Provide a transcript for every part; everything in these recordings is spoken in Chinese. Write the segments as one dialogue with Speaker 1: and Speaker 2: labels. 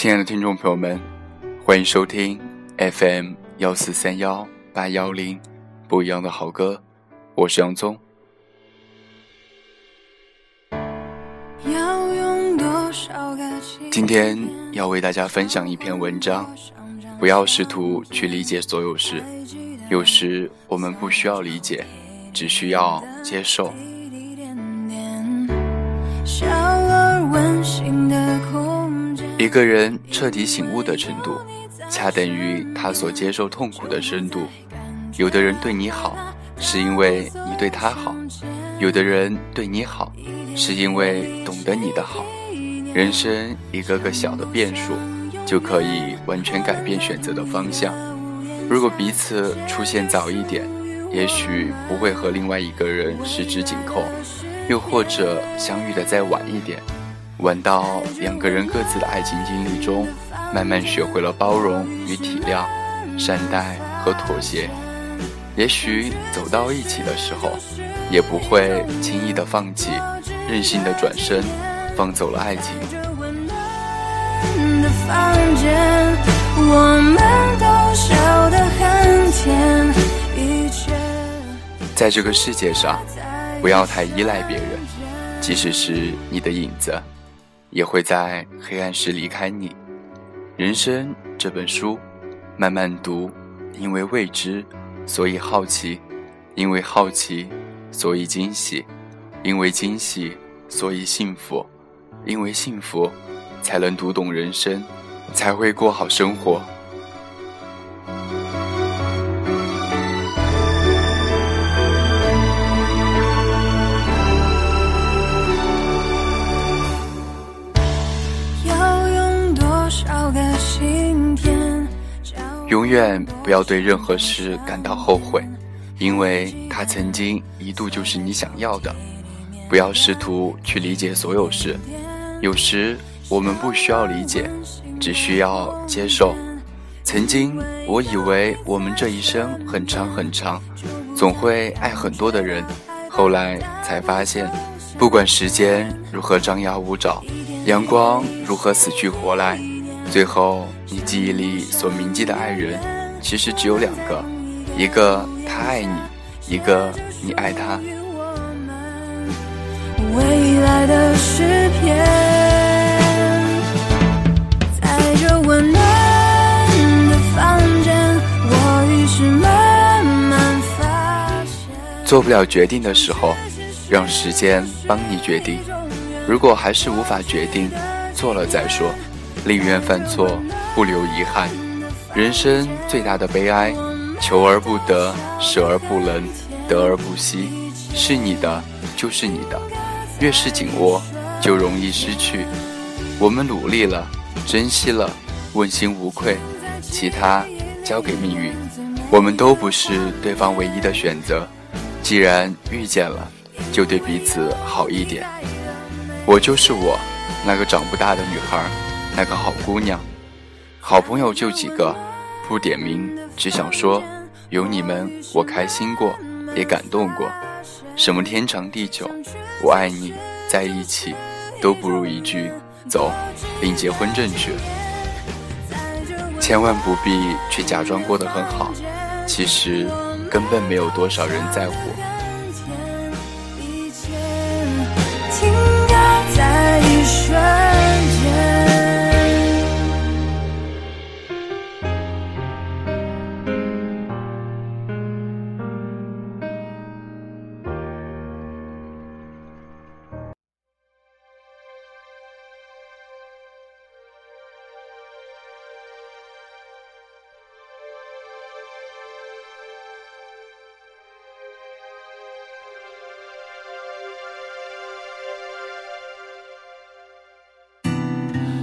Speaker 1: 亲爱的听众朋友们，欢迎收听 FM 幺四三幺八幺零不一样的好歌，我是杨宗。今天要为大家分享一篇文章，不要试图去理解所有事，有时我们不需要理解，只需要接受。一个人彻底醒悟的程度，恰等于他所接受痛苦的深度。有的人对你好，是因为你对他好；有的人对你好，是因为懂得你的好。人生一个个小的变数，就可以完全改变选择的方向。如果彼此出现早一点，也许不会和另外一个人十指紧扣；又或者相遇的再晚一点。玩到两个人各自的爱情经历中，慢慢学会了包容与体谅、善待和妥协。也许走到一起的时候，也不会轻易的放弃，任性的转身，放走了爱情。在这个世界上，不要太依赖别人，即使是你的影子。也会在黑暗时离开你。人生这本书，慢慢读，因为未知，所以好奇；因为好奇，所以惊喜；因为惊喜，所以幸福；因为幸福，才能读懂人生，才会过好生活。永远不要对任何事感到后悔，因为它曾经一度就是你想要的。不要试图去理解所有事，有时我们不需要理解，只需要接受。曾经我以为我们这一生很长很长，总会爱很多的人，后来才发现，不管时间如何张牙舞爪，阳光如何死去活来。最后，你记忆里所铭记的爱人，其实只有两个，一个他爱你，一个你爱他。未来的诗篇做不了决定的时候，让时间帮你决定。如果还是无法决定，做了再说。宁愿犯错，不留遗憾。人生最大的悲哀，求而不得，舍而不能，得而不惜。是你的就是你的，越是紧握，就容易失去。我们努力了，珍惜了，问心无愧，其他交给命运。我们都不是对方唯一的选择，既然遇见了，就对彼此好一点。我就是我，那个长不大的女孩。那个好姑娘，好朋友就几个，不点名，只想说，有你们我开心过，也感动过。什么天长地久，我爱你，在一起，都不如一句走，领结婚证去。千万不必去假装过得很好，其实根本没有多少人在乎。听着在一瞬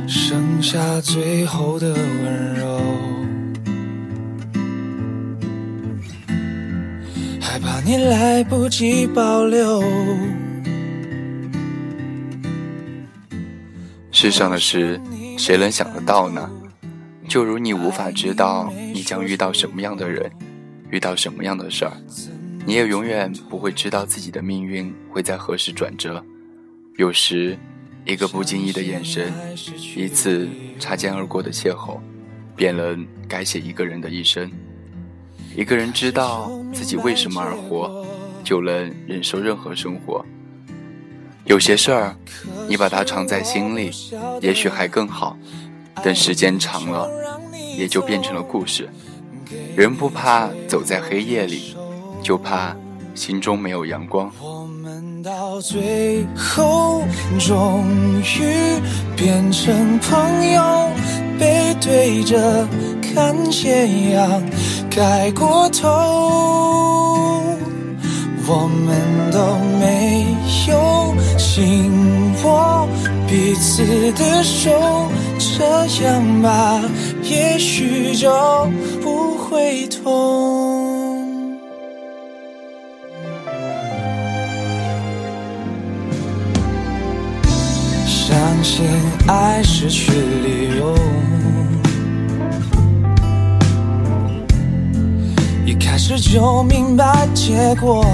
Speaker 1: 剩下最后的温柔，害怕你来不及保留。世上的事，谁能想得到呢？就如你无法知道你将遇到什么样的人，遇到什么样的事儿，你也永远不会知道自己的命运会在何时转折。有时。一个不经意的眼神，一次擦肩而过的邂逅，便能改写一个人的一生。一个人知道自己为什么而活，就能忍受任何生活。有些事儿，你把它藏在心里，也许还更好。等时间长了，也就变成了故事。人不怕走在黑夜里，就怕心中没有阳光。
Speaker 2: 我们到最后，终于变成朋友，背对着看斜阳盖过头，我们都没有紧握彼此的手，这样吧，也许就不会痛。相信爱失去理由，一开始就明白结果。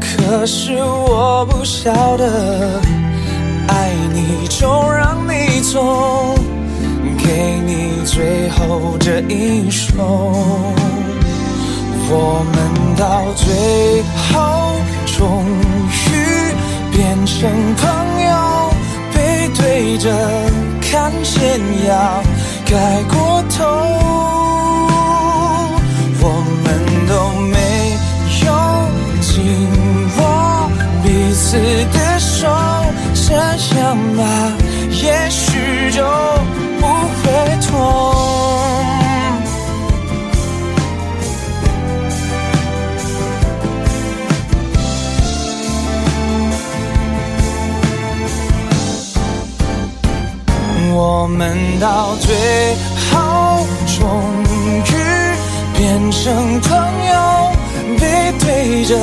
Speaker 2: 可是我不晓得，爱你就让你走，给你最后这一首。我们到最后终。变成朋友，背对着看斜阳盖过头，我们都没有紧握彼此的手，这样吧，也许就不会痛。我们到最后终于变成朋友，背对着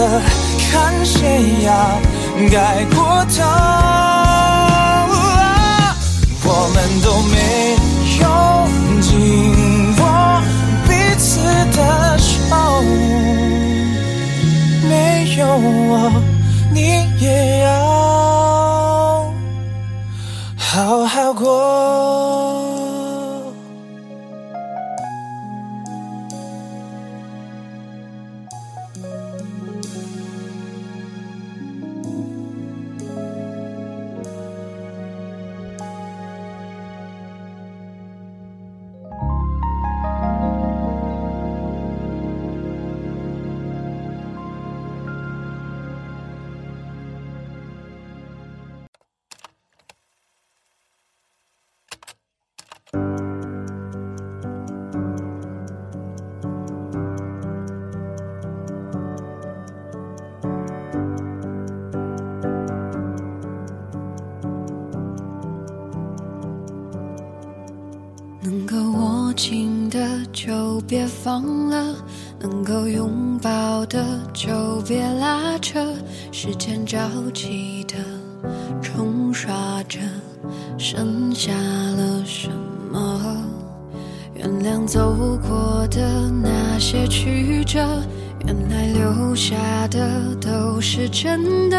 Speaker 2: 看斜阳盖过头，我们都没有紧握彼此的手，没有我你也要好好
Speaker 3: 别放了，能够拥抱的就别拉扯。时间着急的冲刷着，剩下了什么？原谅走过的那些曲折，原来留下的都是真的。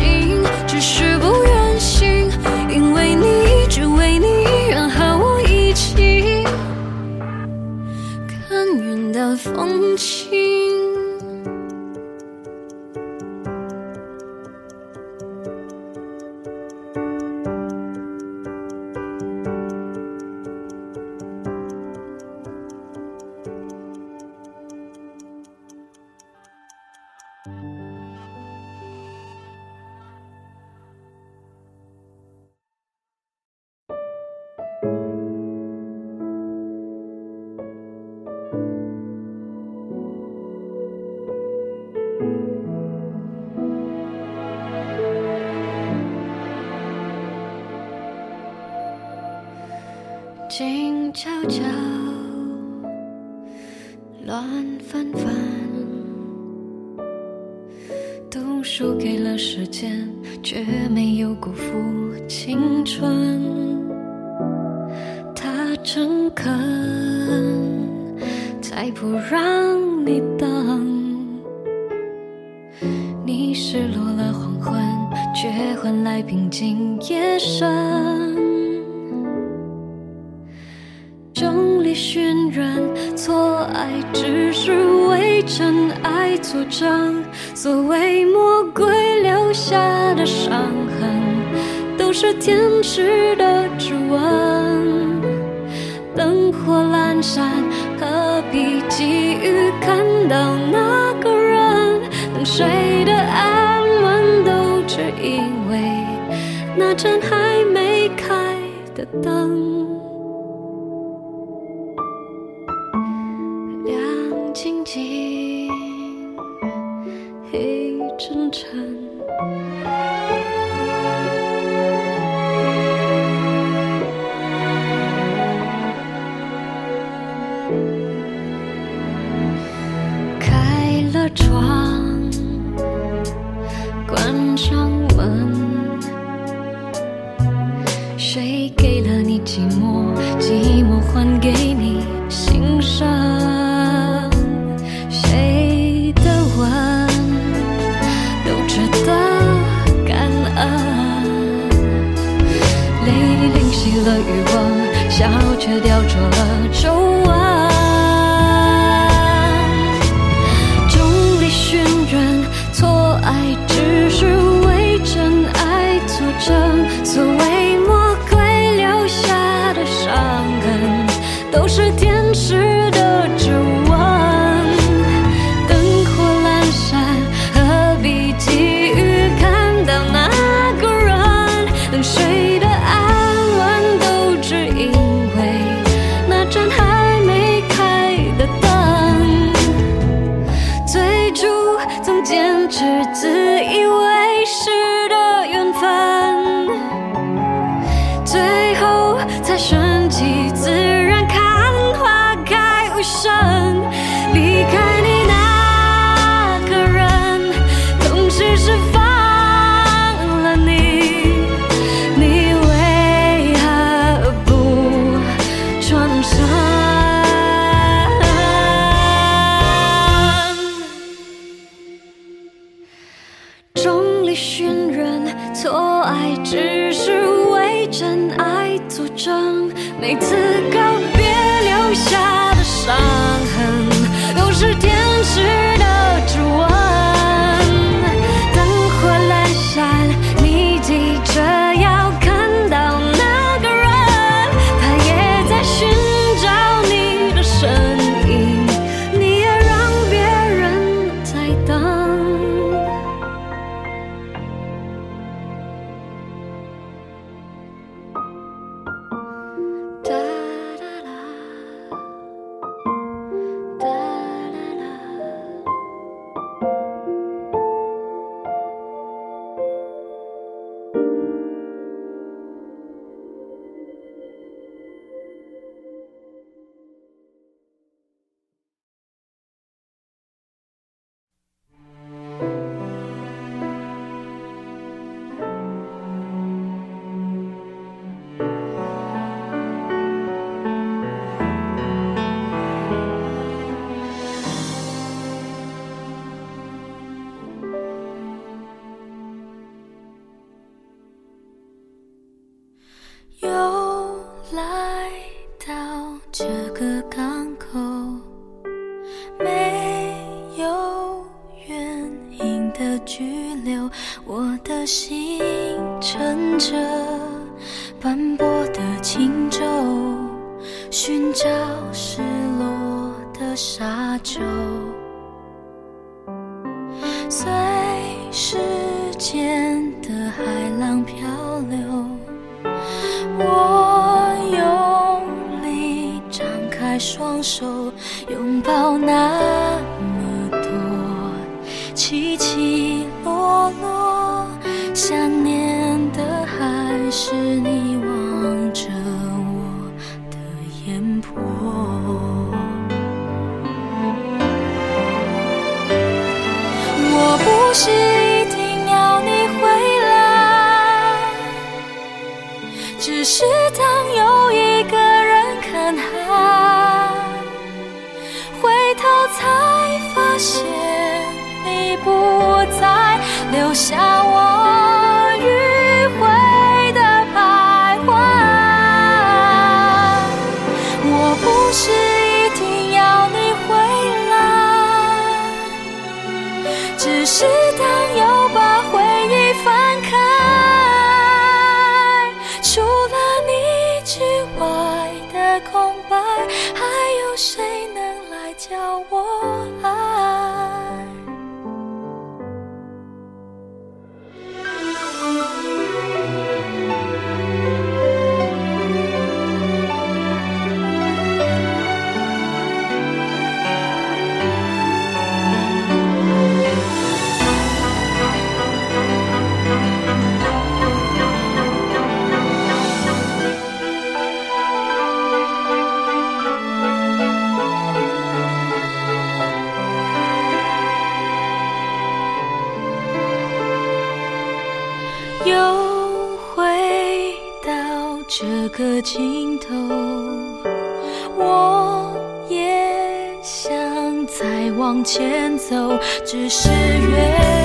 Speaker 4: 风起。间却没时的指纹，灯火阑珊，何必急于看到那个人？等谁的安稳，都只因为那盏还没开的灯，亮晶晶，黑沉沉。只是当又个尽头我也想再往前走只是远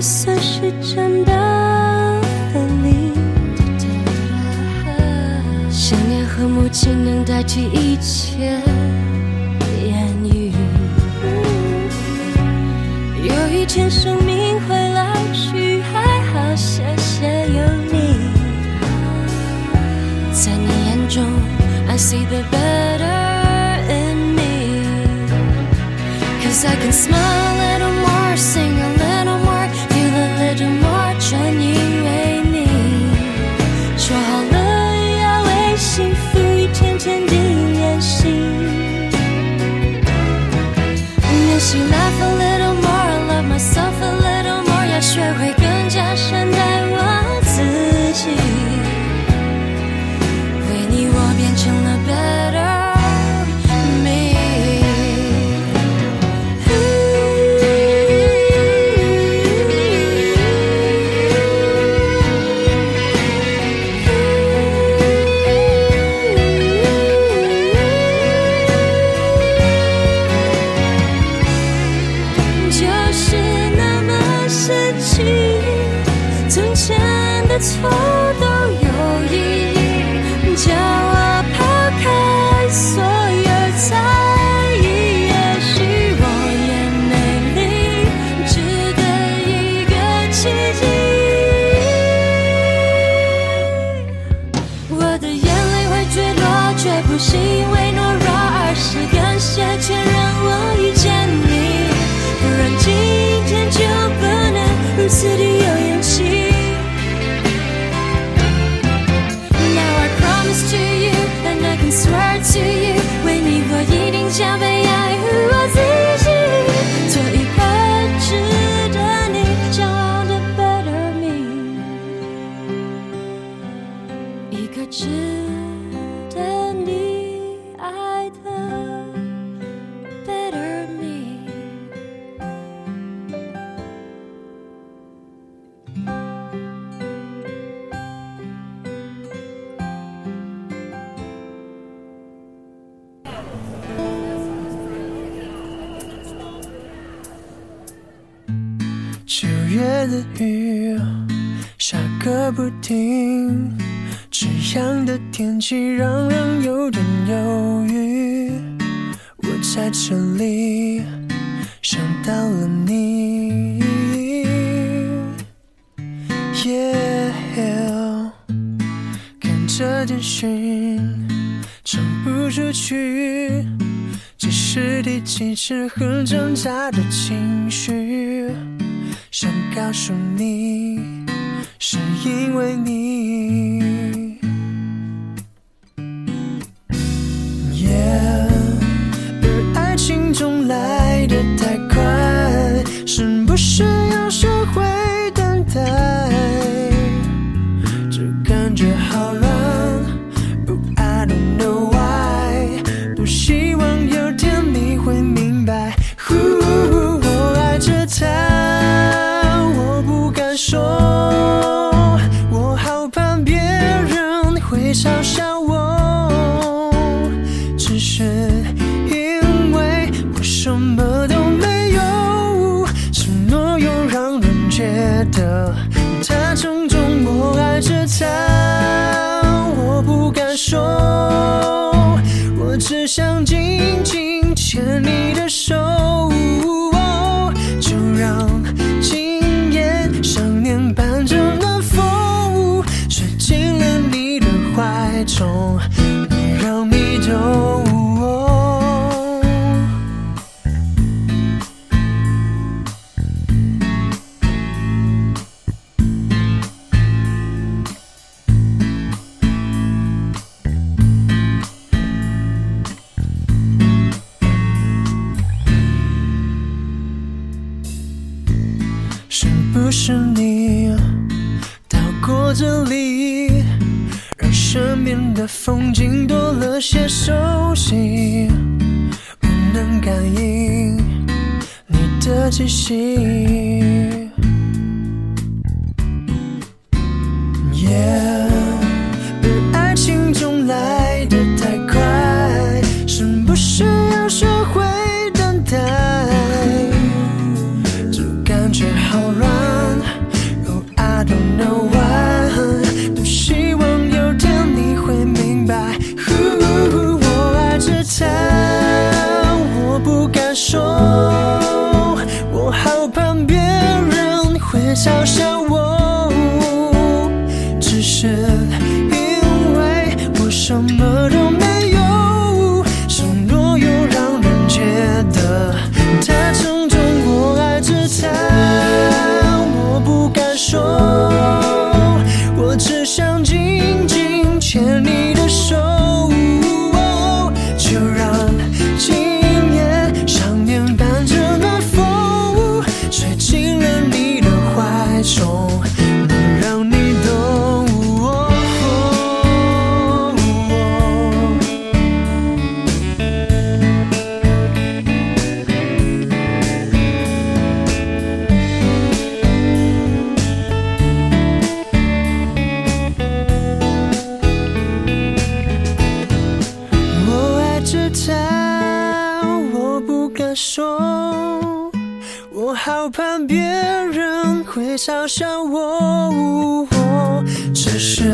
Speaker 4: 算是真的和你。想念和母亲能代替一切言语。有一天生命会老去，还好谢谢有你。在你眼中，I see the better in me，cause I can smile。
Speaker 5: Chỉ 其实很挣扎的情绪。想告诉你是因为你让身边的风景多了些熟悉，我能感应你的气息。好怕别人会嘲笑我只是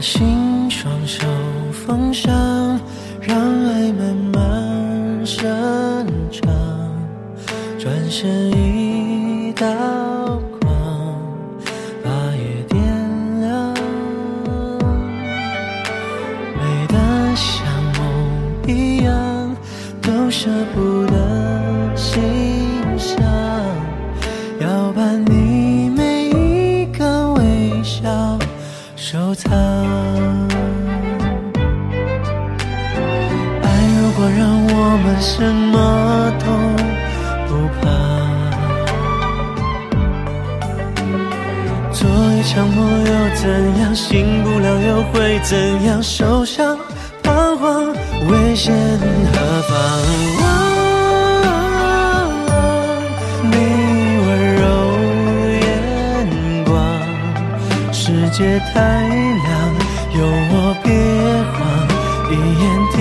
Speaker 5: 心双手奉上，让爱慢慢生长，转身已到。怎样受伤、彷徨、危险何妨？你温柔眼光，世界太亮，有我别慌，一眼天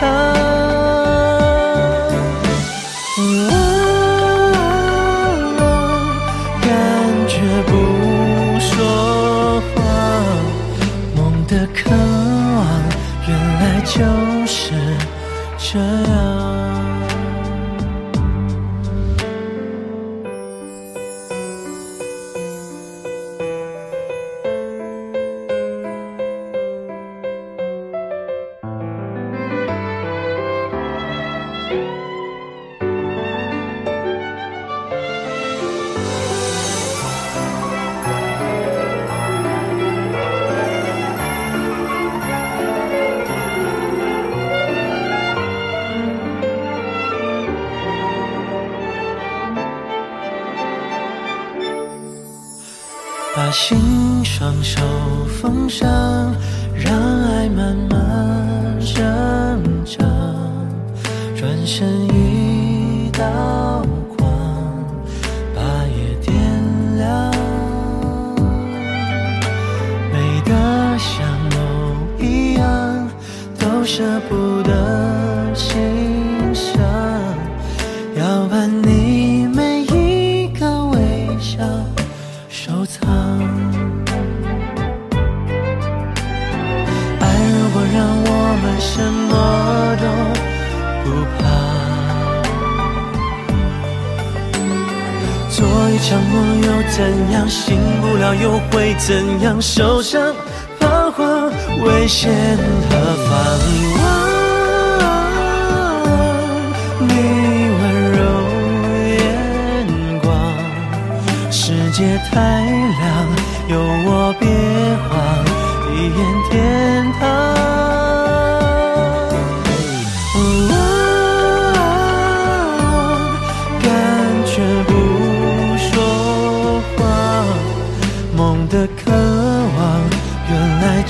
Speaker 5: 堂。心上受风沙。怎样受伤、彷徨、危险和彷徨？你温柔眼光，世界太亮，有我变慌，一眼天堂。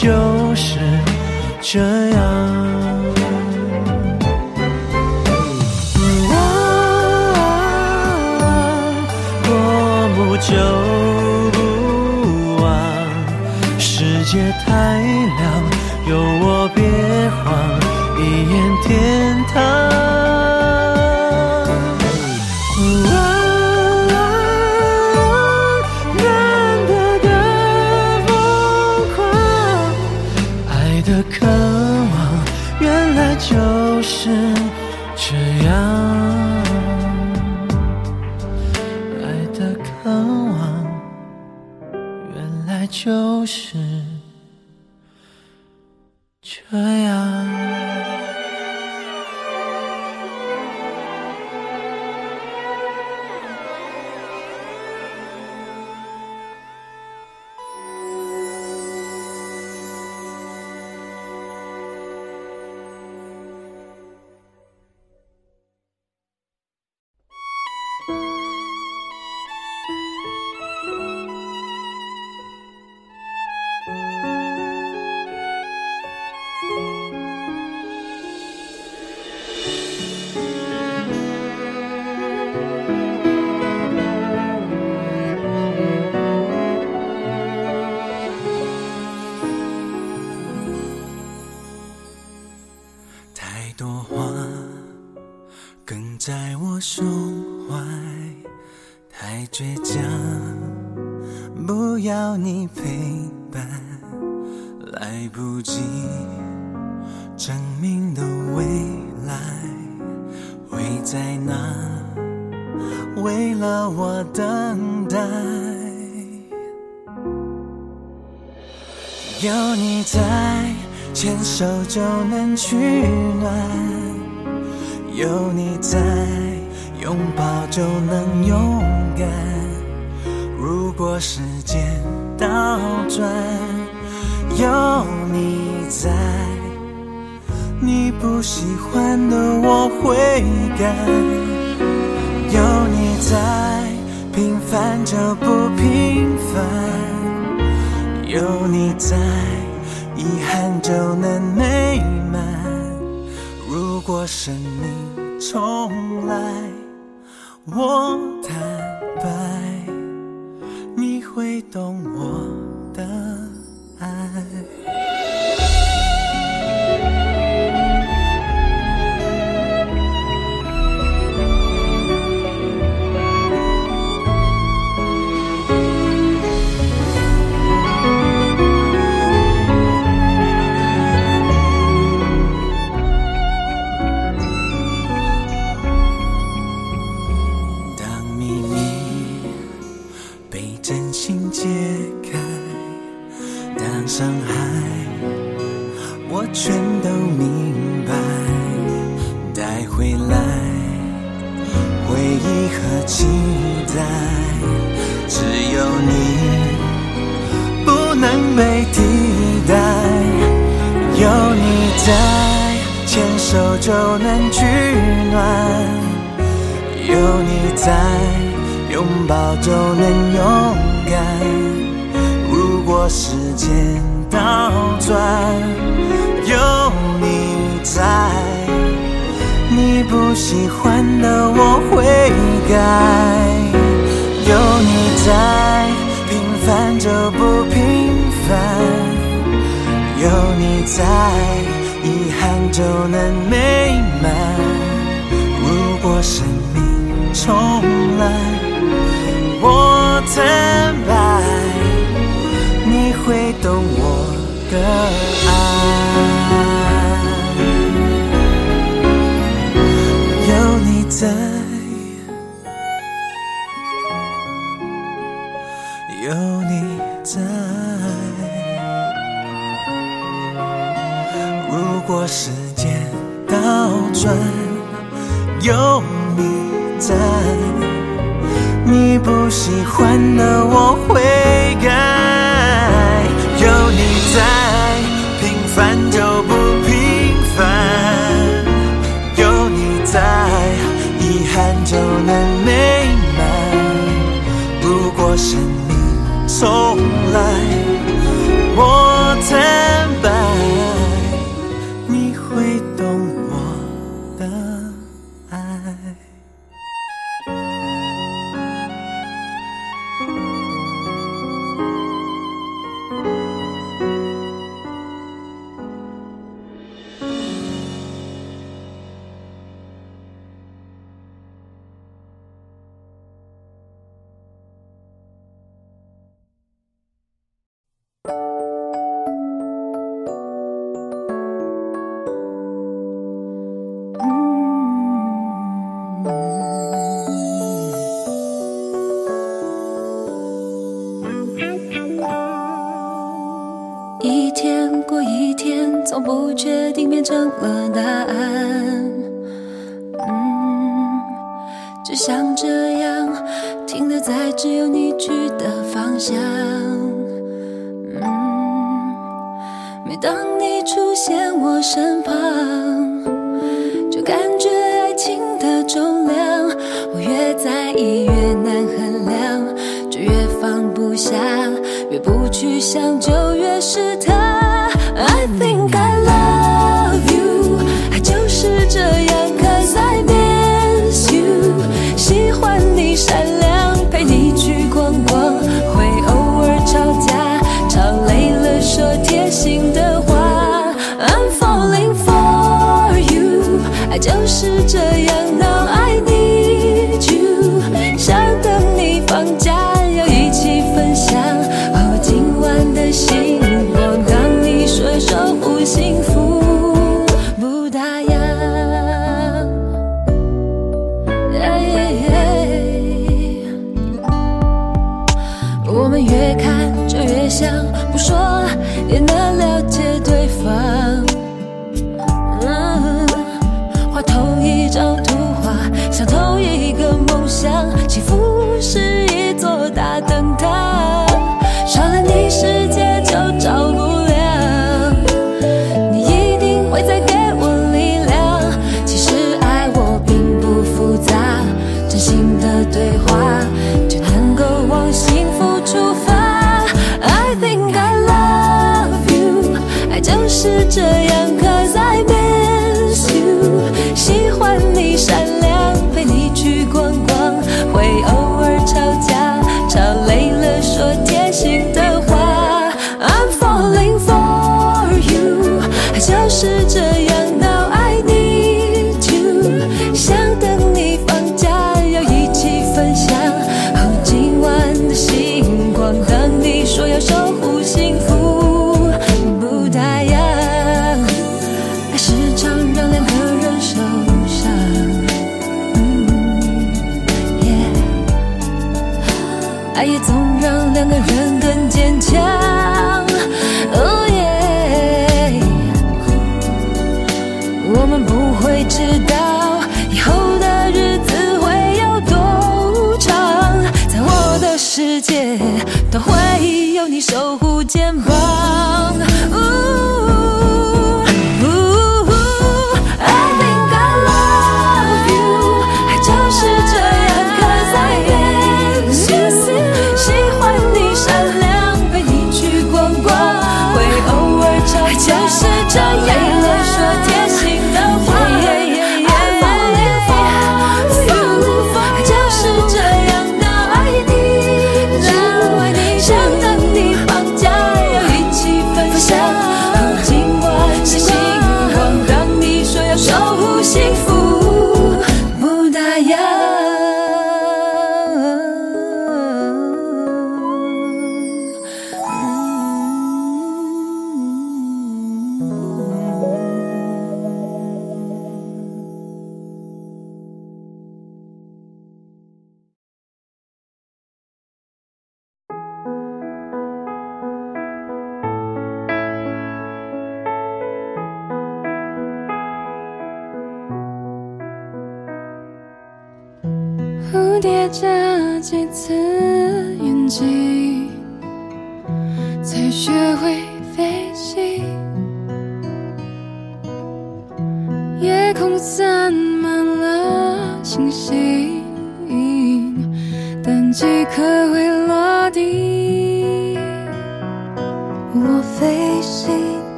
Speaker 5: 就是这样。就不忘，世界太亮，有我别慌，一眼天堂。就能取暖，有你在，拥抱就能勇敢。如果时间倒转，有你在，你不喜欢的我会改。有你在，平凡就不。只
Speaker 4: 想这样停留在只有你去的方向，嗯，每当你出现我身旁，就感觉爱情的重量，我越在意越难衡量，就越放不下，越不去想，就越是。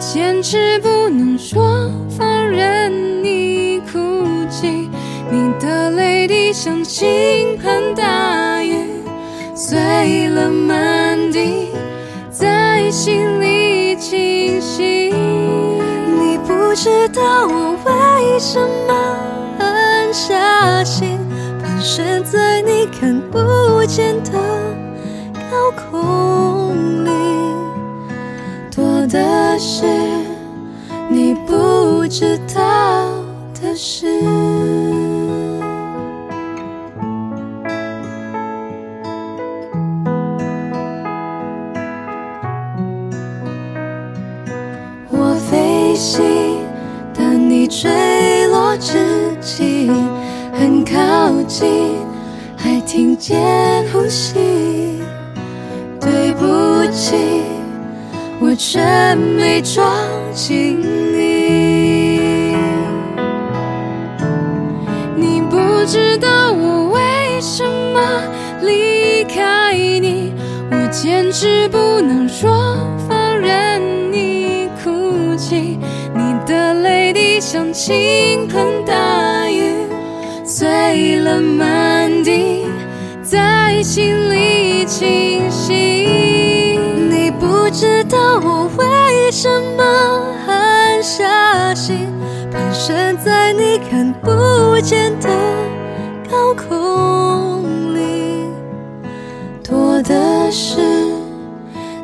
Speaker 4: 坚
Speaker 3: 持不能说放任你哭泣。你的泪滴像倾盆大雨，碎了满地，在心里清晰。
Speaker 6: 你不知道我为什么狠下心，盘旋在你看不见的高空里，的是你不知道的事。我飞行，但你坠落之际很靠近，还听见呼吸。对不起，却没抓紧你。
Speaker 3: 你不知道我为什么离开你，我坚持不能说放任你哭泣。你的泪滴像倾盆大雨，碎了满地，在心里清晰。
Speaker 6: 知道我为什么狠下心，盘旋在你看不见的高空里，多的是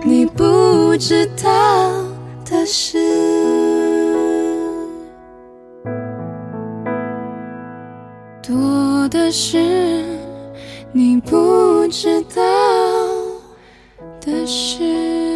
Speaker 6: 你不知道的事。
Speaker 3: 多的是你不知道的事。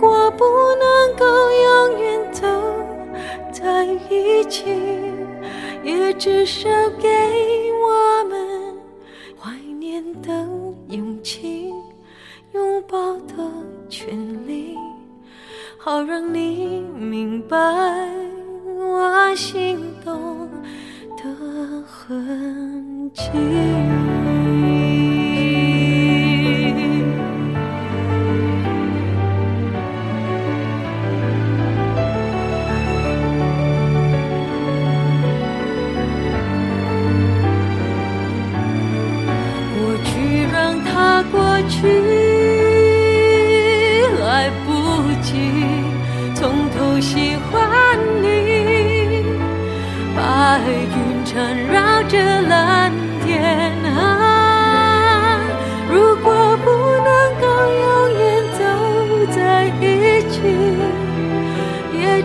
Speaker 4: 果不能够永远走在一起，也至少给